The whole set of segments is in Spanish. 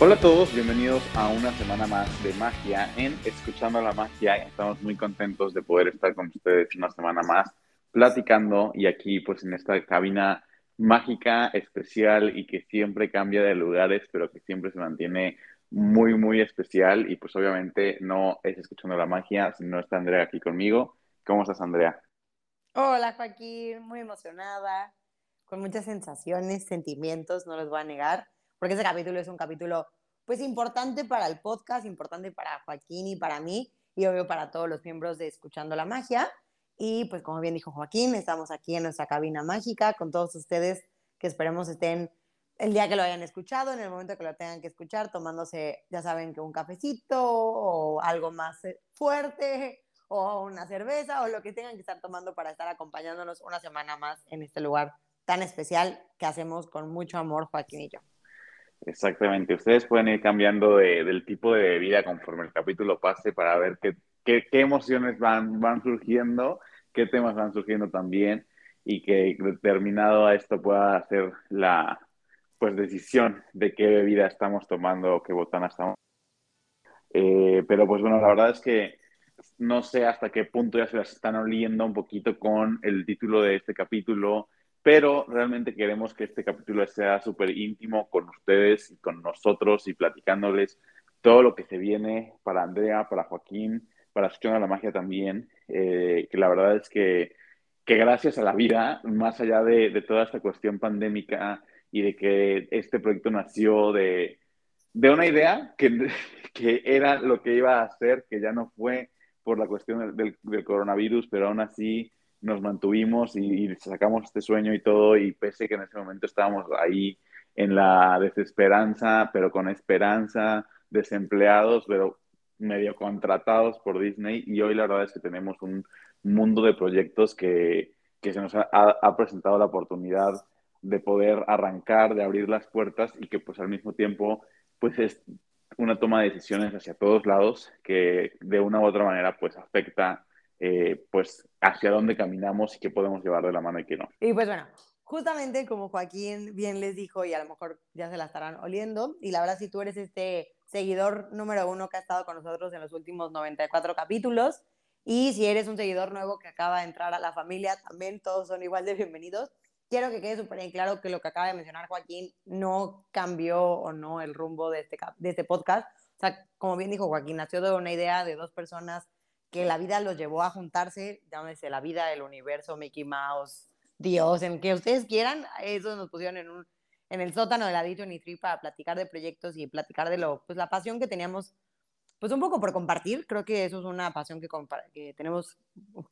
Hola a todos, bienvenidos a una semana más de magia en Escuchando la Magia. Estamos muy contentos de poder estar con ustedes una semana más platicando y aquí pues en esta cabina mágica, especial y que siempre cambia de lugares, pero que siempre se mantiene muy, muy especial y pues obviamente no es Escuchando la Magia, sino está Andrea aquí conmigo. ¿Cómo estás, Andrea? Hola, Joaquín, muy emocionada, con muchas sensaciones, sentimientos, no los voy a negar porque ese capítulo es un capítulo pues importante para el podcast, importante para Joaquín y para mí y obvio para todos los miembros de Escuchando la Magia. Y pues como bien dijo Joaquín, estamos aquí en nuestra cabina mágica con todos ustedes que esperemos estén el día que lo hayan escuchado, en el momento que lo tengan que escuchar, tomándose, ya saben que un cafecito o algo más eh, fuerte o una cerveza o lo que tengan que estar tomando para estar acompañándonos una semana más en este lugar tan especial que hacemos con mucho amor Joaquín y yo. Exactamente. Ustedes pueden ir cambiando de, del tipo de bebida conforme el capítulo pase para ver qué, qué, qué, emociones van, van surgiendo, qué temas van surgiendo también y que determinado a esto pueda hacer la pues decisión de qué bebida estamos tomando o qué botana estamos. Eh, pero pues bueno, la verdad es que no sé hasta qué punto ya se las están oliendo un poquito con el título de este capítulo pero realmente queremos que este capítulo sea súper íntimo con ustedes y con nosotros y platicándoles todo lo que se viene para Andrea, para Joaquín, para Escuchando la Magia también, eh, que la verdad es que, que, gracias a la vida, más allá de, de, toda esta cuestión pandémica y de que este proyecto nació de, de una idea que, que, era lo que iba a hacer, que ya no fue por la cuestión del, del coronavirus, pero aún así nos mantuvimos y, sacamos este sueño y todo, y pese que en ese momento estábamos ahí en la desesperanza, pero con esperanza, desempleados, pero medio contratados por Disney, y hoy la verdad es que tenemos un mundo de proyectos que, que se nos ha, ha, presentado la oportunidad de poder arrancar, de abrir las puertas y que pues al mismo tiempo pues es una toma de decisiones hacia todos lados que de una u otra manera pues afecta eh, pues hacia dónde caminamos y qué podemos llevar de la mano y qué no. Y pues bueno, justamente como Joaquín bien les dijo y a lo mejor ya se la estarán oliendo, y la verdad si tú eres este seguidor número uno que ha estado con nosotros en los últimos 94 capítulos, y si eres un seguidor nuevo que acaba de entrar a la familia, también todos son igual de bienvenidos. Quiero que quede súper claro que lo que acaba de mencionar Joaquín no cambió o no el rumbo de este, de este podcast. O sea, como bien dijo Joaquín, nació de una idea de dos personas que la vida los llevó a juntarse, llámese la vida, el universo, Mickey Mouse, Dios, en que ustedes quieran, eso nos pusieron en, un, en el sótano de la Disney Tree para platicar de proyectos y platicar de lo, pues la pasión que teníamos, pues un poco por compartir, creo que eso es una pasión que, que tenemos,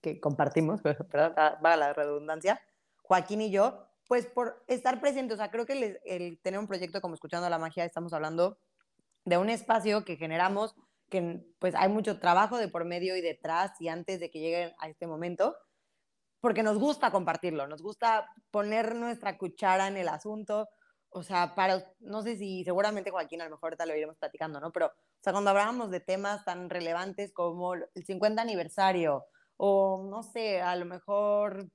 que compartimos, perdón, va la redundancia, Joaquín y yo, pues por estar presentes, o sea, creo que el tener un proyecto como Escuchando la Magia, estamos hablando de un espacio que generamos que pues hay mucho trabajo de por medio y detrás y antes de que lleguen a este momento, porque nos gusta compartirlo, nos gusta poner nuestra cuchara en el asunto, o sea, para, no sé si seguramente Joaquín a lo mejor ahorita lo iremos platicando, ¿no? Pero, o sea, cuando hablábamos de temas tan relevantes como el 50 aniversario o, no sé, a lo mejor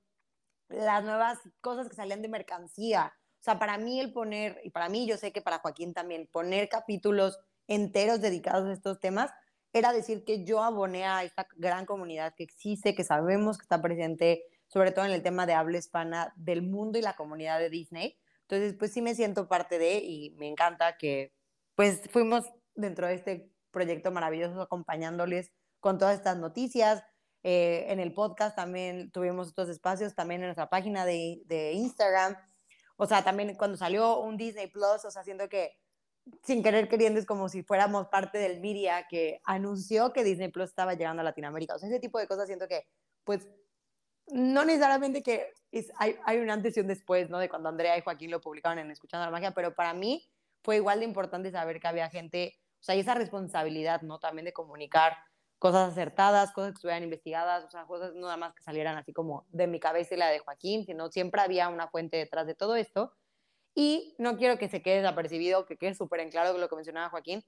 las nuevas cosas que salían de mercancía, o sea, para mí el poner, y para mí yo sé que para Joaquín también, poner capítulos enteros dedicados a estos temas, era decir que yo aboné a esta gran comunidad que existe, que sabemos que está presente, sobre todo en el tema de habla hispana del mundo y la comunidad de Disney. Entonces, pues sí me siento parte de y me encanta que pues fuimos dentro de este proyecto maravilloso acompañándoles con todas estas noticias. Eh, en el podcast también tuvimos estos espacios, también en nuestra página de, de Instagram. O sea, también cuando salió un Disney Plus, o sea, siento que sin querer queriendo es como si fuéramos parte del media que anunció que Disney Plus estaba llegando a Latinoamérica. O sea, ese tipo de cosas siento que, pues, no necesariamente que es, hay, hay, un antes y un después, ¿no? De cuando Andrea y Joaquín lo publicaron en Escuchando la Magia, pero para mí fue igual de importante saber que había gente, o sea, y esa responsabilidad, ¿no? También de comunicar cosas acertadas, cosas que estuvieran investigadas, o sea, cosas no nada más que salieran así como de mi cabeza y la de Joaquín, sino siempre había una fuente detrás de todo esto. Y no quiero que se quede desapercibido, que quede súper en claro lo que mencionaba Joaquín.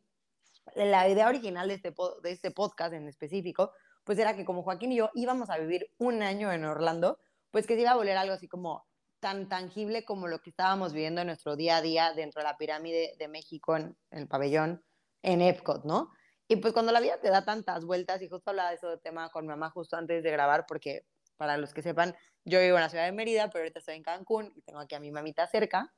La idea original de este, de este podcast en específico, pues era que como Joaquín y yo íbamos a vivir un año en Orlando, pues que se iba a volver algo así como tan tangible como lo que estábamos viviendo en nuestro día a día dentro de la pirámide de México en, el pabellón en Epcot, ¿no? Y pues cuando la vida te da tantas vueltas, y justo hablaba de eso tema con mi mamá justo antes de grabar, porque para los que sepan, yo vivo en la ciudad de Mérida, pero ahorita estoy en Cancún y tengo aquí a mi mamita cerca.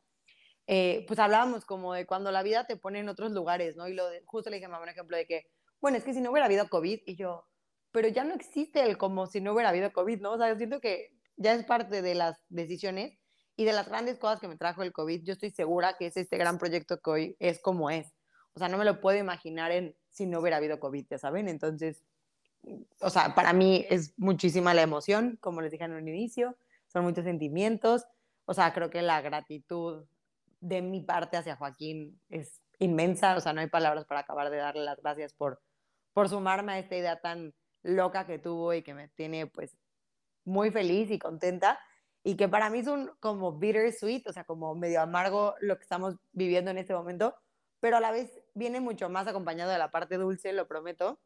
Eh, pues hablábamos como de cuando la vida te pone en otros lugares, ¿no? Y lo justo le dije a mamá un ejemplo de que, bueno, es que si no hubiera habido COVID, y yo, pero ya no existe el como si no hubiera habido COVID, ¿no? O sea, yo siento que ya es parte de las decisiones y de las grandes cosas que me trajo el COVID. Yo estoy segura que es este gran proyecto que hoy es como es. O sea, no me lo puedo imaginar en si no hubiera habido COVID, ya saben. Entonces, o sea, para mí es muchísima la emoción, como les dije en un inicio, son muchos sentimientos. O sea, creo que la gratitud de mi parte hacia Joaquín es inmensa. O sea, no hay palabras para acabar de darle las gracias por, por sumarme a esta idea tan loca que tuvo y que me tiene pues muy feliz y contenta y que para mí es un como bittersweet, o sea, como medio amargo lo que estamos viviendo en este momento, pero a la vez viene mucho más acompañado de la parte dulce, lo prometo,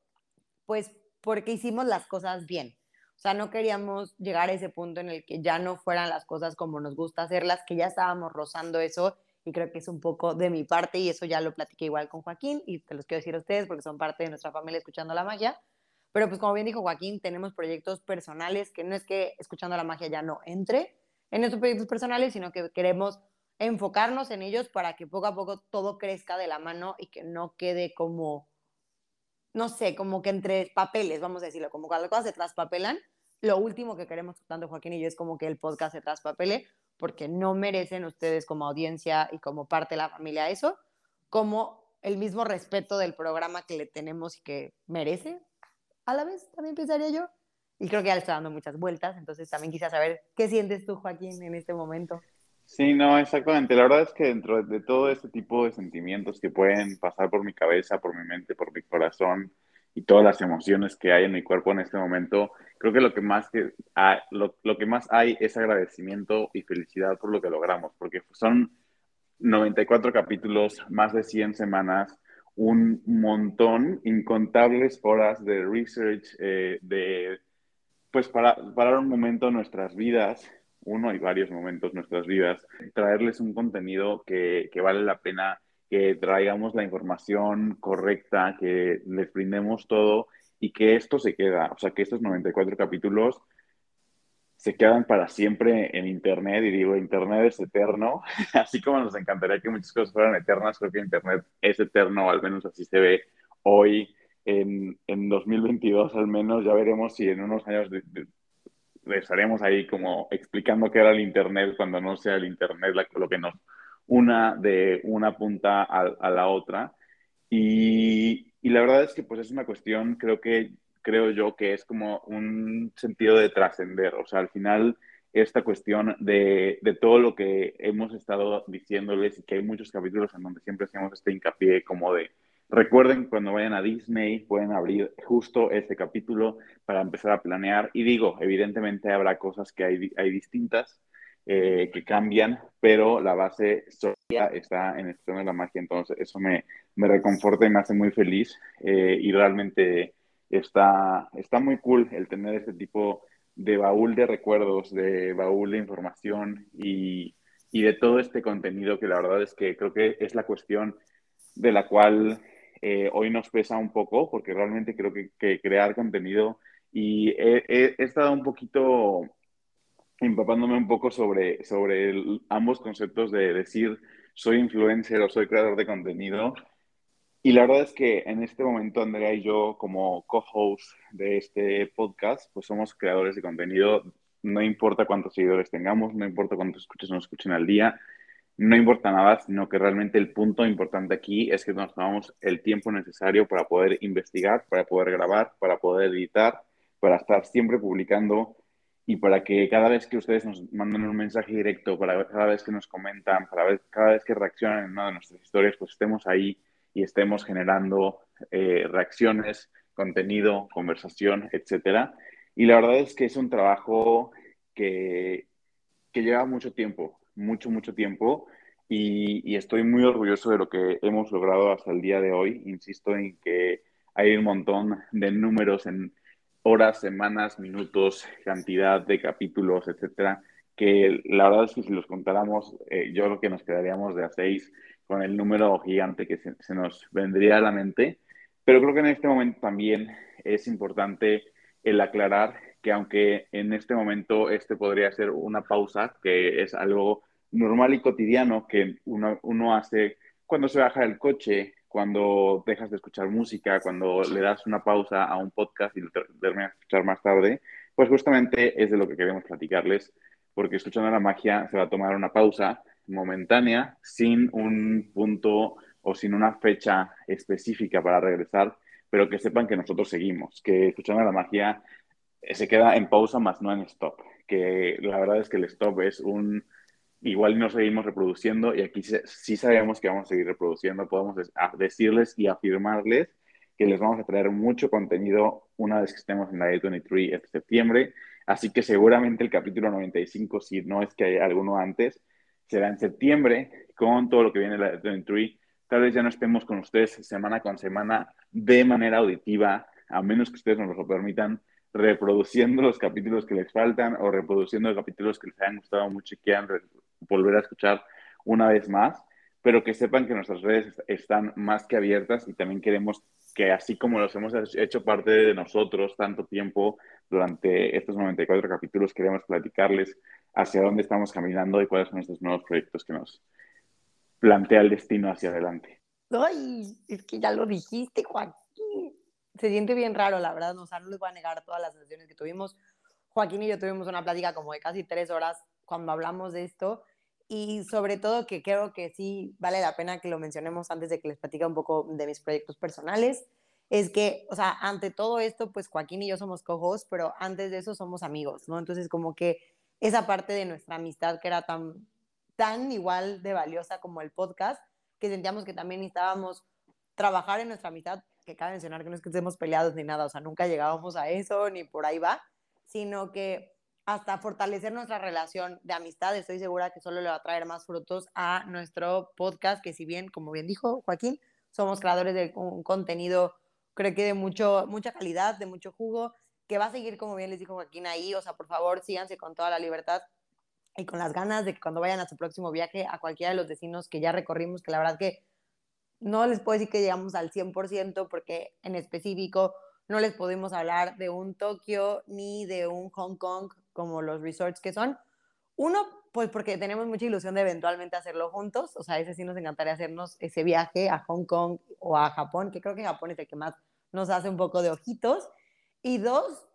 pues porque hicimos las cosas bien. O sea, no queríamos llegar a ese punto en el que ya no fueran las cosas como nos gusta hacerlas, que ya estábamos rozando eso y creo que es un poco de mi parte y eso ya lo platiqué igual con Joaquín y te los quiero decir a ustedes porque son parte de nuestra familia escuchando la magia. Pero pues como bien dijo Joaquín, tenemos proyectos personales que no es que escuchando la magia ya no entre en estos proyectos personales, sino que queremos enfocarnos en ellos para que poco a poco todo crezca de la mano y que no quede como, no sé, como que entre papeles, vamos a decirlo, como cuando las cosas se traspapelan, lo último que queremos tanto Joaquín y yo es como que el podcast se traspapele, porque no merecen ustedes como audiencia y como parte de la familia eso, como el mismo respeto del programa que le tenemos y que merece, a la vez también pensaría yo. Y creo que ya le está dando muchas vueltas, entonces también quisiera saber qué sientes tú, Joaquín, en este momento. Sí, no, exactamente. La verdad es que dentro de todo este tipo de sentimientos que pueden pasar por mi cabeza, por mi mente, por mi corazón y todas las emociones que hay en mi cuerpo en este momento, creo que lo que más, que hay, lo, lo que más hay es agradecimiento y felicidad por lo que logramos, porque son 94 capítulos, más de 100 semanas, un montón, incontables horas de research, eh, de, pues para parar un momento en nuestras vidas uno y varios momentos en nuestras vidas, traerles un contenido que, que vale la pena que traigamos la información correcta, que les brindemos todo y que esto se queda, o sea, que estos 94 capítulos se quedan para siempre en Internet y digo, Internet es eterno, así como nos encantaría que muchas cosas fueran eternas, creo que Internet es eterno, al menos así se ve hoy en, en 2022 al menos, ya veremos si en unos años estaremos ahí como explicando qué era el Internet cuando no sea el Internet lo que nos una de una punta a, la otra. Y, la verdad es que pues es una cuestión, creo que, creo yo que es como un sentido de trascender. O sea, al final esta cuestión de, de, todo lo que hemos estado diciéndoles y que hay muchos capítulos en donde siempre hacemos este hincapié como de Recuerden, cuando vayan a Disney, pueden abrir justo este capítulo para empezar a planear. Y digo, evidentemente habrá cosas que hay, hay distintas, eh, que cambian, pero la base está en el tema de la magia. Entonces, eso me, me reconforta y me hace muy feliz. Eh, y realmente está, está muy cool el tener este tipo de baúl de recuerdos, de baúl de información y, y de todo este contenido que la verdad es que creo que es la cuestión de la cual eh, hoy nos pesa un poco porque realmente creo que, crear contenido y he, estado un poquito empapándome un poco sobre, sobre ambos conceptos de decir soy influencer o soy creador de contenido. Y la verdad es que en este momento Andrea y yo como co-host de este podcast, pues somos creadores de contenido. No importa cuántos seguidores tengamos, no importa cuántos escuches nos escuchen al día, no importa nada, sino que realmente el punto importante aquí es que nos tomamos el tiempo necesario para poder investigar, para poder grabar, para poder editar, para estar siempre publicando y para que cada vez que ustedes nos manden un mensaje directo, para cada vez que nos comentan, para cada vez que reaccionan en una de nuestras historias, pues estemos ahí y estemos generando eh, reacciones, contenido, conversación, etcétera. Y la verdad es que es un trabajo que, que lleva mucho tiempo, mucho, mucho tiempo. Y, y, estoy muy orgulloso de lo que hemos logrado hasta el día de hoy. Insisto en que hay un montón de números en horas, semanas, minutos, cantidad de capítulos, etcétera, que la verdad es que si los contáramos, eh, yo creo que nos quedaríamos de a seis con el número gigante que se, se, nos vendría a la mente. Pero creo que en este momento también es importante el aclarar que aunque en este momento este podría ser una pausa, que es algo normal y cotidiano que uno, uno hace cuando se baja del coche, cuando dejas de escuchar música, cuando le das una pausa a un podcast y lo terminas de escuchar más tarde, pues justamente es de lo que queremos platicarles, porque escuchando la magia se va a tomar una pausa momentánea, sin un punto o sin una fecha específica para regresar, pero que sepan que nosotros seguimos, que escuchando la magia se queda en pausa más no en stop, que la verdad es que el stop es un igual nos seguimos reproduciendo y aquí sí sabemos que vamos a seguir reproduciendo, podemos decirles y afirmarles que les vamos a traer mucho contenido una vez que estemos en la A23 este septiembre, así que seguramente el capítulo 95, si no es que hay alguno antes, será en septiembre con todo lo que viene en la A23. Tal vez ya no estemos con ustedes semana con semana de manera auditiva, a menos que ustedes nos lo permitan, reproduciendo los capítulos que les faltan o reproduciendo capítulos que les hayan gustado mucho y quieran volver a escuchar una vez más, pero que sepan que nuestras redes están más que abiertas y también queremos que así como los hemos hecho parte de nosotros tanto tiempo durante estos 94 capítulos, queremos platicarles hacia dónde estamos caminando y cuáles son estos nuevos proyectos que nos plantea el destino hacia adelante. Ay, es que ya lo dijiste, Joaquín. Se siente bien raro, la verdad, o sea, no les voy a negar todas las sesiones que tuvimos. Joaquín y yo tuvimos una plática como de casi tres horas cuando hablamos de esto y sobre todo que creo que sí vale la pena que lo mencionemos antes de que les platique un poco de mis proyectos personales, es que, o sea, ante todo esto, pues Joaquín y yo somos cojos, pero antes de eso somos amigos, ¿no? Entonces, como que esa parte de nuestra amistad que era tan, tan igual de valiosa como el podcast, que sentíamos que también necesitábamos trabajar en nuestra amistad, que cabe mencionar que no es que estemos peleados ni nada, o sea, nunca llegábamos a eso, ni por ahí va, sino que hasta fortalecer nuestra relación de amistad. Estoy segura que solo le va a traer más frutos a nuestro podcast, que si bien, como bien dijo Joaquín, somos creadores de un contenido, creo que de mucho, mucha calidad, de mucho jugo, que va a seguir, como bien les dijo Joaquín ahí. O sea, por favor, síganse con toda la libertad y con las ganas de que cuando vayan a su próximo viaje a cualquiera de los destinos que ya recorrimos, que la verdad que no les puedo decir que llegamos al 100% porque en específico no les podemos hablar de un Tokio ni de un Hong Kong como los resorts que son. Uno, pues porque tenemos mucha ilusión de eventualmente hacerlo juntos, o sea, ese sí nos encantaría hacernos ese viaje a Hong Kong o a Japón, que creo que Japón es el que más nos hace un poco de ojitos. Y dos,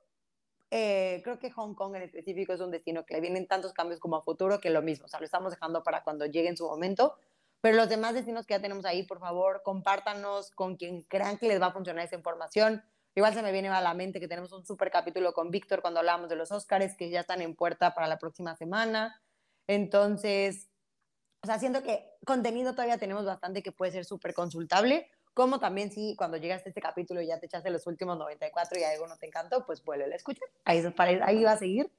eh, creo que Hong Kong en específico es un destino que le vienen tantos cambios como a futuro que lo mismo, o sea, lo estamos dejando para cuando llegue en su momento. Pero los demás destinos que ya tenemos ahí, por favor, compártanos con quien crean que les va a funcionar esa información. Igual se me viene a la mente que tenemos un super capítulo con Víctor cuando hablábamos de los Oscars, que ya están en puerta para la próxima semana. Entonces, o sea, siento que contenido todavía tenemos bastante que puede ser súper consultable, como también si cuando llegaste a este capítulo y ya te echaste los últimos 94 y algo no te encantó, pues vuelve a escuchar. Ahí, ahí va a seguir.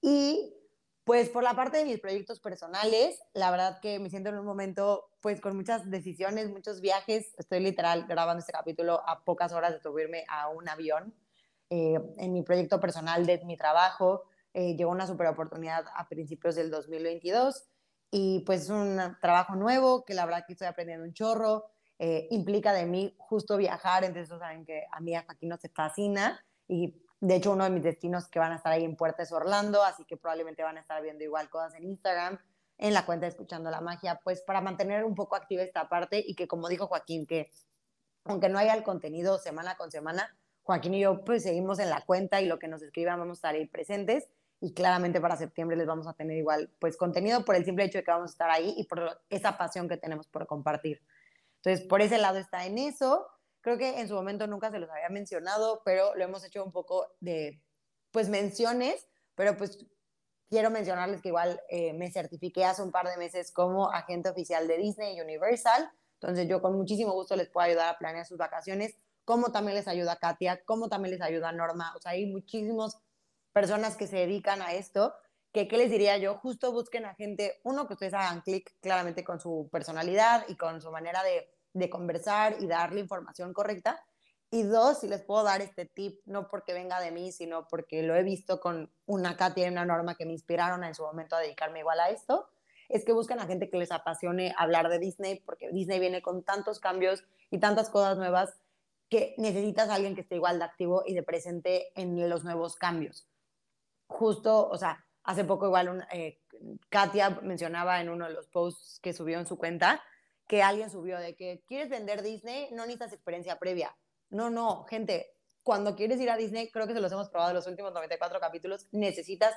Y pues por la parte de mis proyectos personales, la verdad que me siento en un momento pues con muchas decisiones, muchos viajes. Estoy literal grabando este capítulo a pocas horas de subirme a un avión. Eh, en mi proyecto personal de mi trabajo eh, llegó una super oportunidad a principios del 2022 y pues es un trabajo nuevo que la verdad que estoy aprendiendo un chorro. Eh, implica de mí justo viajar, entonces saben que a mí aquí no se fascina y de hecho, uno de mis destinos que van a estar ahí en Puerta es Orlando, así que probablemente van a estar viendo igual cosas en Instagram, en la cuenta Escuchando la Magia, pues para mantener un poco activa esta parte y que como dijo Joaquín, que aunque no haya el contenido semana con semana, Joaquín y yo pues seguimos en la cuenta y lo que nos escriban vamos a estar ahí presentes y claramente para septiembre les vamos a tener igual pues contenido por el simple hecho de que vamos a estar ahí y por esa pasión que tenemos por compartir. Entonces, por ese lado está en eso. Creo que en su momento nunca se los había mencionado, pero lo hemos hecho un poco de, pues, menciones pero pues quiero mencionarles que igual eh, me certifiqué hace un par de meses como agente oficial de Disney y Universal, entonces yo con muchísimo gusto les puedo ayudar a planear sus vacaciones, como también les ayuda Katia, como también les ayuda Norma, o sea, hay muchísimas personas que se dedican a esto, que qué les diría yo, justo busquen a gente, uno, que ustedes hagan clic claramente con su personalidad y con su manera de, de conversar y darle información correcta, y dos, si les puedo dar este tip, no porque venga de mí, sino porque lo he visto con una Katia y una Norma que me inspiraron en su momento a dedicarme igual a esto, es que buscan a gente que les apasione hablar de Disney, porque Disney viene con tantos cambios y tantas cosas nuevas que necesitas alguien que esté igual de activo y de presente en los nuevos cambios. Justo, o sea, hace poco igual eh, Katia mencionaba en uno de los posts que subió en su cuenta que alguien subió de que quieres vender Disney, no necesitas experiencia previa. No, no, gente, cuando quieres ir a Disney, creo que se los hemos probado los últimos 94 capítulos, necesitas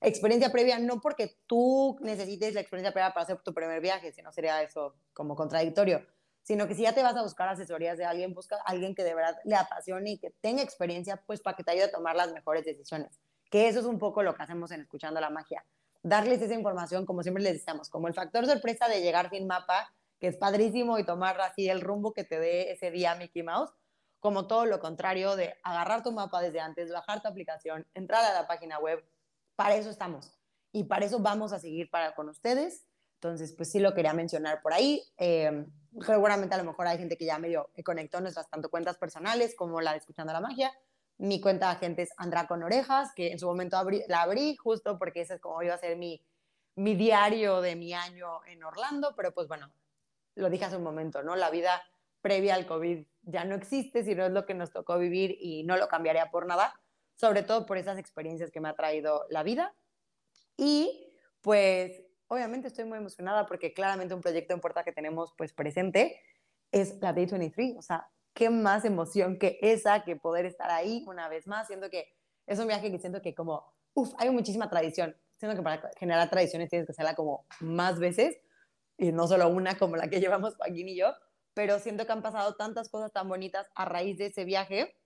experiencia previa, no porque tú necesites la experiencia previa para hacer tu primer viaje, si no sería eso como contradictorio, sino que si ya te vas a buscar asesorías de alguien, busca a alguien que de verdad le apasione y que tenga experiencia, pues para que te ayude a tomar las mejores decisiones. Que eso es un poco lo que hacemos en Escuchando la Magia. Darles esa información, como siempre les decimos, como el factor sorpresa de llegar sin mapa, que es padrísimo, y tomar así el rumbo que te dé ese día Mickey Mouse, como todo lo contrario de agarrar tu mapa desde antes, bajar tu aplicación, entrar a la página web, para eso estamos. Y para eso vamos a seguir para, con ustedes. Entonces, pues sí lo quería mencionar por ahí. Eh, seguramente a lo mejor hay gente que ya medio conectó nuestras tanto cuentas personales como la de Escuchando la Magia. Mi cuenta de agente es Andra con Orejas, que en su momento la abrí justo porque ese es como iba a ser mi, mi diario de mi año en Orlando, pero pues bueno, lo dije hace un momento, ¿no? La vida previa al COVID ya no existe, sino es lo que nos tocó vivir y no lo cambiaría por nada sobre todo por esas experiencias que me ha traído la vida. Y pues obviamente estoy muy emocionada porque claramente un proyecto en puerta que tenemos pues presente es la Day 23, o sea, qué más emoción que esa, que poder estar ahí una vez más, siento que es un viaje que siento que como, uff, hay muchísima tradición, siento que para generar tradiciones tienes que hacerla como más veces y no solo una como la que llevamos Joaquín y yo, pero siento que han pasado tantas cosas tan bonitas a raíz de ese viaje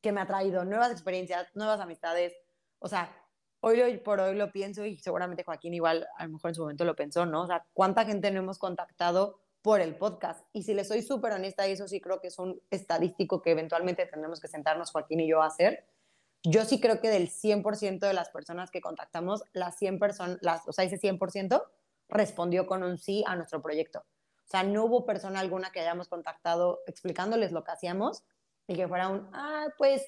que me ha traído nuevas experiencias, nuevas amistades. O sea, hoy, por hoy lo pienso y seguramente Joaquín igual a lo mejor en su momento lo pensó, ¿no? O sea, ¿cuánta gente no hemos contactado por el podcast? Y si le soy súper honesta, y eso sí creo que es un estadístico que eventualmente tendremos que sentarnos Joaquín y yo a hacer. Yo sí creo que del 100% de las personas que contactamos, las 100 personas, o sea, ese 100% respondió con un sí a nuestro proyecto. O sea, no hubo persona alguna que hayamos contactado explicándoles lo que hacíamos y que fuera un, ah, pues,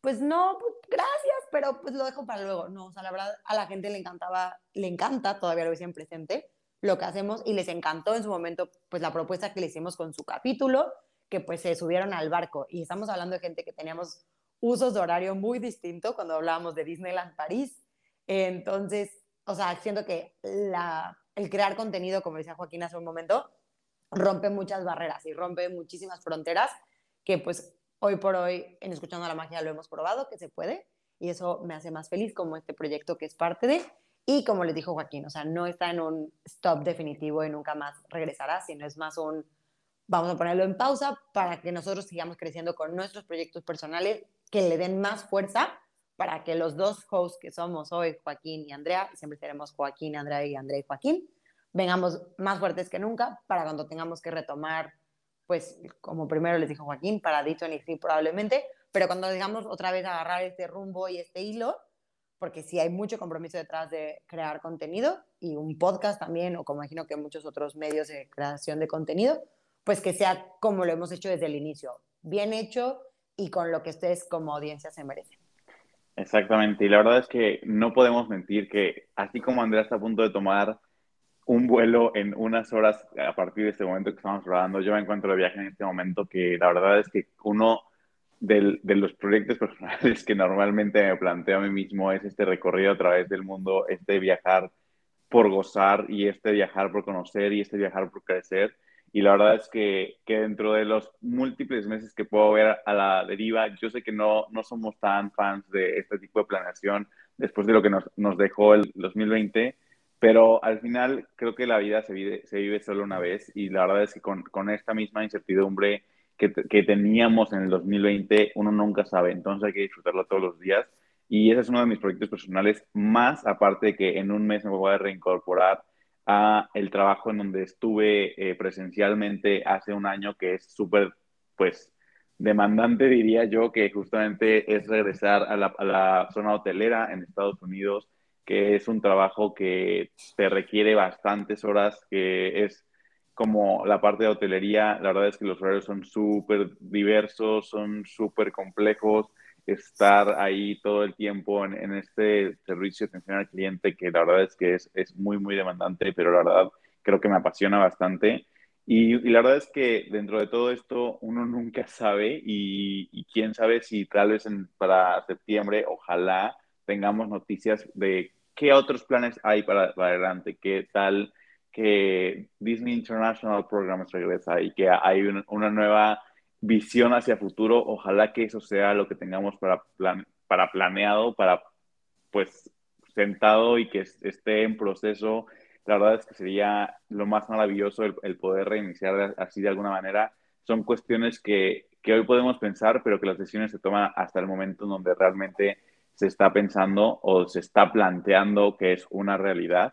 pues no, pues, gracias, pero pues lo dejo para luego. No, o sea, la verdad a la gente le encantaba, le encanta, todavía lo dicen presente, lo que hacemos y les encantó en su momento, pues la propuesta que le hicimos con su capítulo, que pues se subieron al barco y estamos hablando de gente que teníamos usos de horario muy distintos cuando hablábamos de Disneyland París. Entonces, o sea, siento que la, el crear contenido, como decía Joaquín hace un momento, rompe muchas barreras y rompe muchísimas fronteras que pues hoy por hoy en Escuchando la Magia lo hemos probado, que se puede, y eso me hace más feliz como este proyecto que es parte de, y como les dijo Joaquín, o sea, no está en un stop definitivo y nunca más regresará, sino es más un, vamos a ponerlo en pausa para que nosotros sigamos creciendo con nuestros proyectos personales, que le den más fuerza para que los dos hosts que somos hoy, Joaquín y Andrea, y siempre seremos Joaquín, Andrea y Andrea y Joaquín, vengamos más fuertes que nunca para cuando tengamos que retomar pues como primero les dijo Joaquín, para D23 probablemente, pero cuando digamos otra vez agarrar este rumbo y este hilo, porque sí hay mucho compromiso detrás de crear contenido y un podcast también, o como imagino que muchos otros medios de creación de contenido, pues que sea como lo hemos hecho desde el inicio, bien hecho y con lo que ustedes como audiencia se merecen. Exactamente, y la verdad es que no podemos mentir que así como Andrea está a punto de tomar un vuelo en unas horas a partir de este momento que estamos grabando. Yo me encuentro de viaje en este momento que la verdad es que uno de los proyectos personales que normalmente me planteo a mí mismo es este recorrido a través del mundo, este viajar por gozar y este viajar por conocer y este viajar por crecer. Y la verdad es que, que dentro de los múltiples meses que puedo ver a la deriva, yo sé que no, no somos tan fans de este tipo de planeación después de lo que nos, nos dejó el 2020 pero al final creo que la vida se vive, se vive solo una vez y la verdad es que con, con esta misma incertidumbre que, que, teníamos en el 2020, uno nunca sabe, entonces hay que disfrutarlo todos los días Y ese es uno de mis proyectos personales, más aparte de que en un mes me voy a reincorporar a el trabajo en donde estuve eh, presencialmente hace un año, que es súper, pues, demandante, diría yo, que justamente es regresar a la, a la zona hotelera en Estados Unidos, que es un trabajo que te requiere bastantes horas, que es como la parte de hotelería, la verdad es que los horarios son súper diversos, son súper complejos, estar ahí todo el tiempo en, en, este servicio de atención al cliente, que la verdad es que es, es, muy, muy demandante, pero la verdad creo que me apasiona bastante. Y, la verdad es que dentro de todo esto uno nunca sabe y, quién sabe si tal vez para septiembre, ojalá tengamos noticias de qué otros planes hay para, para adelante, qué tal que Disney International Programs regresa y que hay una nueva visión hacia futuro. Ojalá que eso sea lo que tengamos para, plan, para planeado, para pues sentado y que esté en proceso. La verdad es que sería lo más maravilloso el, el poder reiniciar así de alguna manera. Son cuestiones que, que, hoy podemos pensar, pero que las decisiones se toman hasta el momento en donde realmente se está pensando o se está planteando que es una realidad.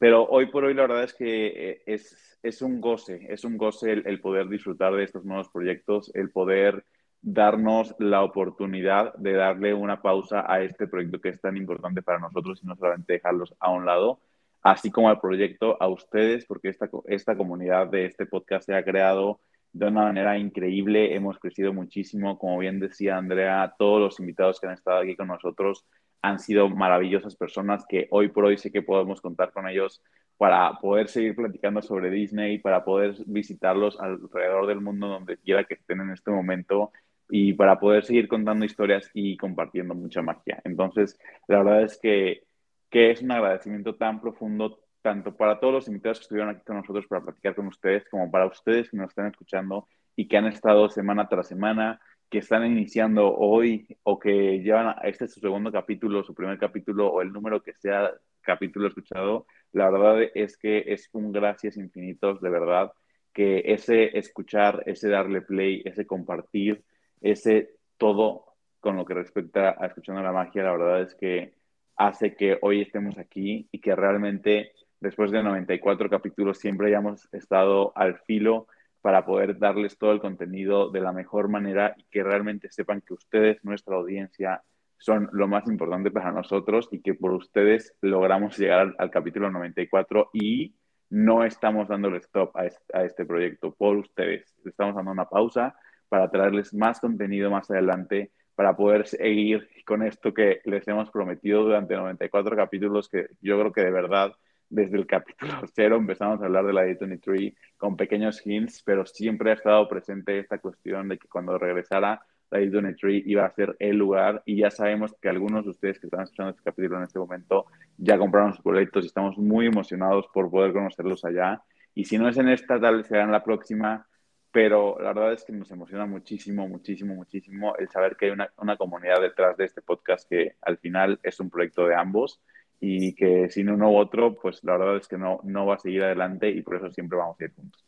Pero hoy por hoy la verdad es que eh, es, es un goce, es un goce el, poder disfrutar de estos nuevos proyectos, el poder darnos la oportunidad de darle una pausa a este proyecto que es tan importante para nosotros y no solamente dejarlos a un lado, así como al proyecto a ustedes, porque esta, esta comunidad de este podcast se ha creado de una manera increíble, hemos crecido muchísimo, como bien decía Andrea, todos los invitados que han estado aquí con nosotros han sido maravillosas personas que hoy por hoy sé que podemos contar con ellos para poder seguir platicando sobre Disney, para poder visitarlos alrededor del mundo donde quiera que estén en este momento y para poder seguir contando historias y compartiendo mucha magia. Entonces, la verdad es que, que es un agradecimiento tan profundo, tanto para todos los invitados que estuvieron aquí con nosotros para platicar con ustedes, como para ustedes que nos están escuchando y que han estado semana tras semana, que están iniciando hoy o que llevan, este es su segundo capítulo, su primer capítulo o el número que sea capítulo escuchado, la verdad es que es un gracias infinitos, de verdad, que ese escuchar, ese darle play, ese compartir, ese todo con lo que respecta a escuchando la magia, la verdad es que hace que hoy estemos aquí y que realmente después de 94 capítulos siempre hayamos estado al filo para poder darles todo el contenido de la mejor manera y que realmente sepan que ustedes, nuestra audiencia, son lo más importante para nosotros y que por ustedes logramos llegar al, capítulo 94 y no estamos dándole stop a este, a este proyecto por ustedes. Estamos dando una pausa para traerles más contenido más adelante, para poder seguir con esto que les hemos prometido durante 94 capítulos, que yo creo que de verdad desde el capítulo cero empezamos a hablar de la D23 con pequeños hints, pero siempre ha estado presente esta cuestión de que cuando regresara la D23 iba a ser el lugar y ya sabemos que algunos de ustedes que están escuchando este capítulo en este momento ya compraron sus boletos y estamos muy emocionados por poder conocerlos allá. Y si no es en esta, tal vez será en la próxima, pero la verdad es que nos emociona muchísimo, muchísimo, muchísimo el saber que hay una, una comunidad detrás de este podcast que al final es un proyecto de ambos y que sin uno u otro, pues la verdad es que no, no va a seguir adelante y por eso siempre vamos a ir juntos.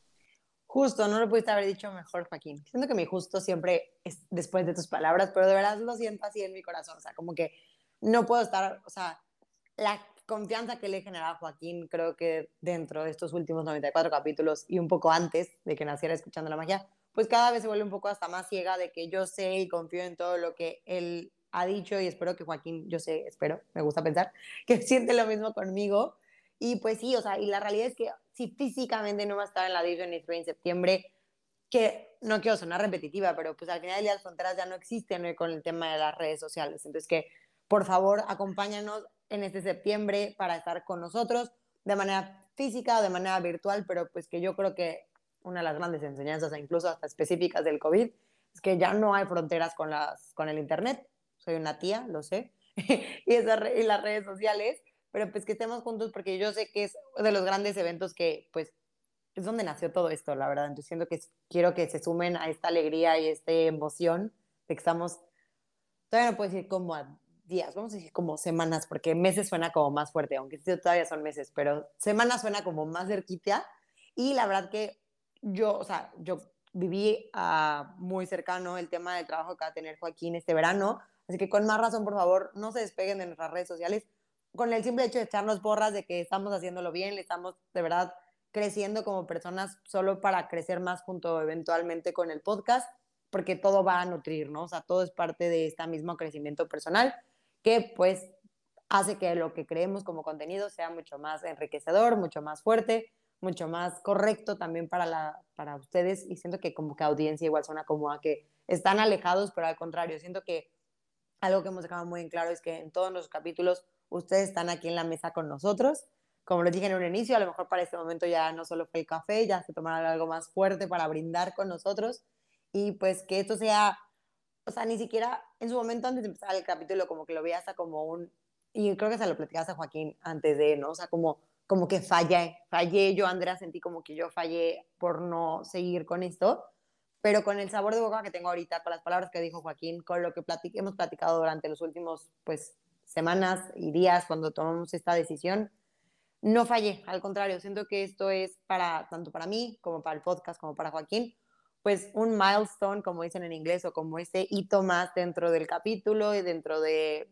Justo, no lo pudiste haber dicho mejor, Joaquín. Siento que mi justo siempre es después de tus palabras, pero de verdad lo siento así en mi corazón. O sea, como que no puedo estar, o sea, la confianza que le he generado a Joaquín, creo que dentro de estos últimos 94 capítulos y un poco antes de que naciera escuchando la magia, pues cada vez se vuelve un poco hasta más ciega de que yo sé y confío en todo lo que él ha dicho y espero que Joaquín, yo sé, espero, me gusta pensar, que siente lo mismo conmigo. Y pues sí, o sea, y la realidad es que si físicamente no va a estar en la Disney 3 en septiembre, que no quiero sonar repetitiva, pero pues al final del día las fronteras ya no existen ¿no? con el tema de las redes sociales. Entonces que por favor acompáñanos en este septiembre para estar con nosotros de manera física o de manera virtual, pero pues que yo creo que una de las grandes enseñanzas, e incluso hasta específicas del COVID, es que ya no hay fronteras con, las, con el Internet soy una tía, lo sé, y, esa, y las redes sociales, pero pues que estemos juntos porque yo sé que es de los grandes eventos que pues es donde nació todo esto, la verdad. Entonces siento que quiero que se sumen a esta alegría y esta emoción de que estamos, todavía no puedo decir como a días, vamos a decir como semanas, porque meses suena como más fuerte, aunque todavía son meses, pero semanas suena como más cerquita. Y la verdad que yo, o sea, yo viví uh, muy cercano el tema del trabajo que va a tener Joaquín este verano, Así que con más razón, por favor, no se despeguen de nuestras redes sociales con el simple hecho de echarnos borras de que estamos haciéndolo bien, estamos de verdad creciendo como personas solo para crecer más junto eventualmente con el podcast, porque todo va a nutrir, ¿no? O sea, todo es parte de este mismo crecimiento personal que pues hace que lo que creemos como contenido sea mucho más enriquecedor, mucho más fuerte, mucho más correcto también para, la, para ustedes y siento que como que audiencia igual suena como a que están alejados, pero al contrario, siento que algo que hemos dejado muy en claro es que en todos los capítulos ustedes están aquí en la mesa con nosotros. Como les dije en un inicio, a lo mejor para este momento ya no solo fue el café, ya se tomará algo más fuerte para brindar con nosotros y pues que esto sea, o sea, ni siquiera en su momento antes de empezar el capítulo como que lo veía hasta como un, y creo que se lo platicaste a Joaquín antes de, ¿no? O sea, como, como que fallé, fallé, yo Andrea sentí como que yo fallé por no seguir con esto, pero con el sabor de boca que tengo ahorita, con las palabras que dijo Joaquín, con lo que hemos platicado durante los últimos, pues, semanas y días cuando tomamos esta decisión, no fallé, al contrario, siento que esto es para, tanto para mí como para el podcast, como para Joaquín, pues un milestone, como dicen en inglés, o como ese hito más dentro del capítulo y dentro de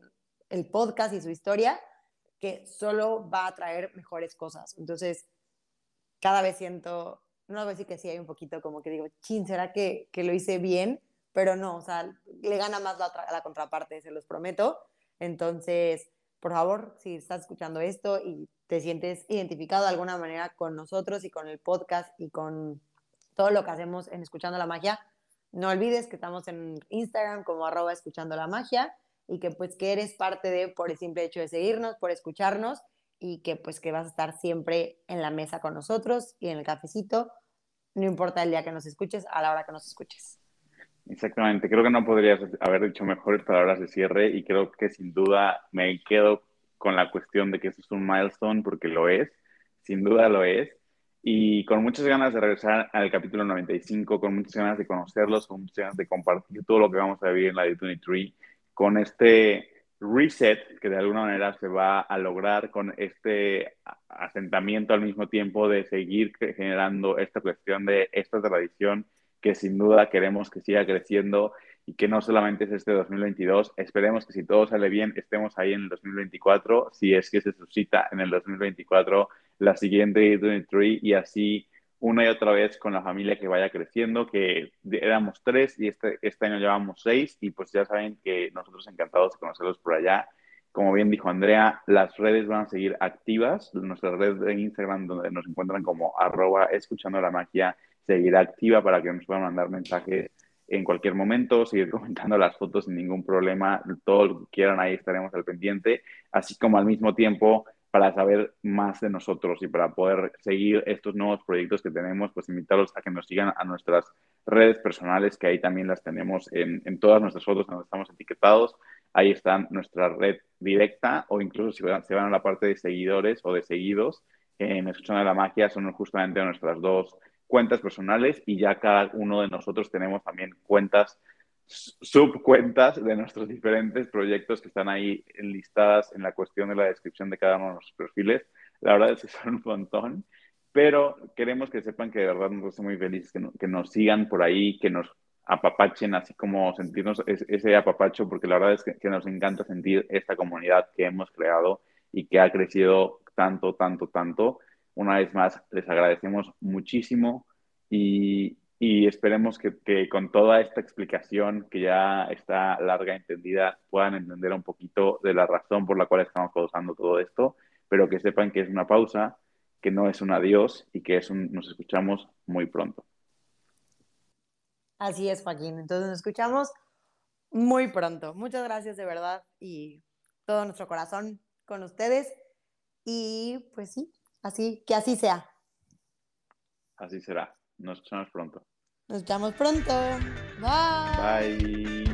el podcast y su historia, que solo va a traer mejores cosas. Entonces, cada vez siento, no voy a decir que sí hay un poquito como que digo, chin, ¿será que, que lo hice bien? Pero no, o sea, le gana más la, la contraparte, se los prometo. Entonces, por favor, si estás escuchando esto y te sientes identificado de alguna manera con nosotros y con el podcast y con todo lo que hacemos en Escuchando la Magia, no olvides que estamos en Instagram como arroba escuchando la magia y que pues que eres parte de por el simple hecho de seguirnos, por escucharnos y que pues que vas a estar siempre en la mesa con nosotros y en el cafecito, no importa el día que nos escuches, a la hora que nos escuches. Exactamente, creo que no podrías haber dicho mejores palabras de cierre y creo que sin duda me quedo con la cuestión de que esto es un milestone porque lo es, sin duda lo es y con muchas ganas de regresar al capítulo 95, con muchas ganas de conocerlos, con muchas ganas de compartir todo lo que vamos a vivir en la D23, con este reset que de alguna manera se va a lograr con este asentamiento al mismo tiempo de seguir generando esta cuestión de esta tradición que sin duda queremos que siga creciendo y que no solamente es este 2022, esperemos que si todo sale bien estemos ahí en el 2024, si es que se suscita en el 2024 la siguiente 23 y así una y otra vez con la familia que vaya creciendo, que éramos tres y este, este año llevamos seis y pues ya saben que nosotros encantados de conocerlos por allá. Como bien dijo Andrea, las redes van a seguir activas. Nuestra red de Instagram, donde nos encuentran como arroba escuchando la magia, seguirá activa para que nos puedan mandar mensajes en cualquier momento, seguir comentando las fotos sin ningún problema, todo lo que quieran ahí estaremos al pendiente, así como al mismo tiempo para saber más de nosotros y para poder seguir estos nuevos proyectos que tenemos, pues invitarlos a que nos sigan a nuestras redes personales, que ahí también las tenemos en, en todas nuestras fotos donde estamos etiquetados. Ahí está nuestra red directa o incluso si se van a la parte de seguidores o de seguidos, en Escuchando la Magia son justamente nuestras dos cuentas personales y ya cada uno de nosotros tenemos también cuentas subcuentas de nuestros diferentes proyectos que están ahí enlistadas en la cuestión de la descripción de cada uno de nuestros perfiles. La verdad es que son un montón, pero queremos que sepan que de verdad nos hace muy felices que, que nos sigan por ahí, que nos apapachen, así como sentirnos ese apapacho, porque la verdad es que, que nos encanta sentir esta comunidad que hemos creado y que ha crecido tanto, tanto, tanto. Una vez más, les agradecemos muchísimo y, y esperemos que, con toda esta explicación que ya está larga, entendida, puedan entender un poquito de la razón por la cual estamos causando todo esto, pero que sepan que es una pausa, que no es un adiós y que es un, nos escuchamos muy pronto. Así es, Joaquín. Entonces nos escuchamos muy pronto. Muchas gracias de verdad y todo nuestro corazón con ustedes. Y pues sí, así que así sea. Así será. Nos escuchamos pronto. Nos vemos pronto. Bye. Bye.